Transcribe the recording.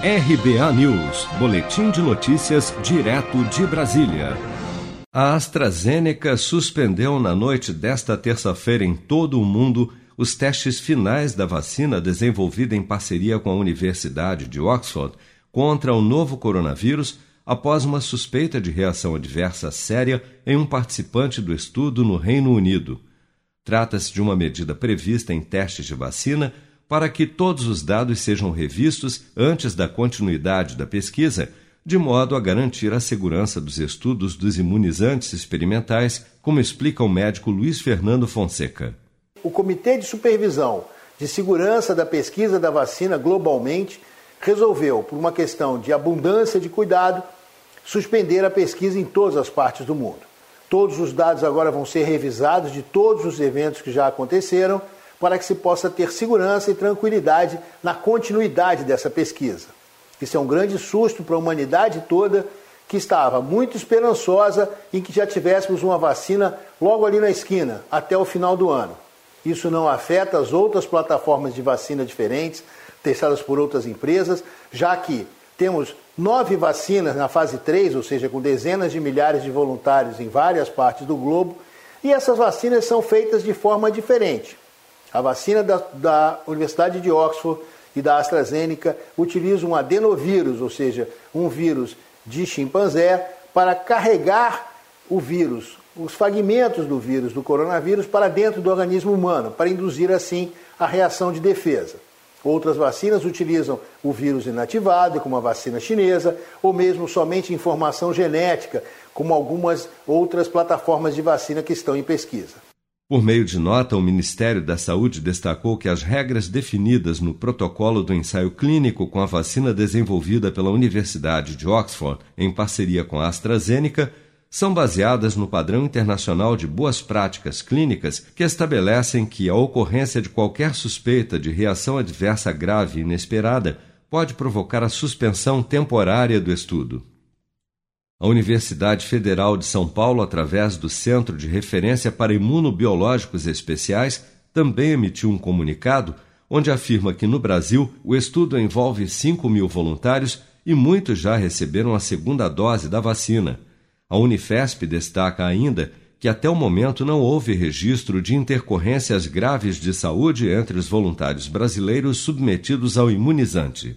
RBA News, Boletim de Notícias, direto de Brasília. A AstraZeneca suspendeu na noite desta terça-feira em todo o mundo os testes finais da vacina desenvolvida em parceria com a Universidade de Oxford contra o novo coronavírus após uma suspeita de reação adversa séria em um participante do estudo no Reino Unido. Trata-se de uma medida prevista em testes de vacina para que todos os dados sejam revistos antes da continuidade da pesquisa, de modo a garantir a segurança dos estudos dos imunizantes experimentais, como explica o médico Luiz Fernando Fonseca. O Comitê de Supervisão de Segurança da Pesquisa da Vacina globalmente resolveu, por uma questão de abundância de cuidado, suspender a pesquisa em todas as partes do mundo. Todos os dados agora vão ser revisados de todos os eventos que já aconteceram para que se possa ter segurança e tranquilidade na continuidade dessa pesquisa. Isso é um grande susto para a humanidade toda que estava muito esperançosa em que já tivéssemos uma vacina logo ali na esquina, até o final do ano. Isso não afeta as outras plataformas de vacina diferentes, testadas por outras empresas, já que temos nove vacinas na fase 3, ou seja, com dezenas de milhares de voluntários em várias partes do globo, e essas vacinas são feitas de forma diferente. A vacina da, da Universidade de Oxford e da AstraZeneca utiliza um adenovírus, ou seja, um vírus de chimpanzé, para carregar o vírus, os fragmentos do vírus, do coronavírus, para dentro do organismo humano, para induzir assim a reação de defesa. Outras vacinas utilizam o vírus inativado, como a vacina chinesa, ou mesmo somente informação genética, como algumas outras plataformas de vacina que estão em pesquisa. Por meio de nota, o Ministério da Saúde destacou que as regras definidas no protocolo do ensaio clínico com a vacina desenvolvida pela Universidade de Oxford, em parceria com a AstraZeneca, são baseadas no padrão internacional de boas práticas clínicas que estabelecem que a ocorrência de qualquer suspeita de reação adversa grave e inesperada pode provocar a suspensão temporária do estudo. A Universidade Federal de São Paulo, através do Centro de Referência para Imunobiológicos Especiais, também emitiu um comunicado onde afirma que no Brasil o estudo envolve 5 mil voluntários e muitos já receberam a segunda dose da vacina. A Unifesp destaca ainda que até o momento não houve registro de intercorrências graves de saúde entre os voluntários brasileiros submetidos ao imunizante.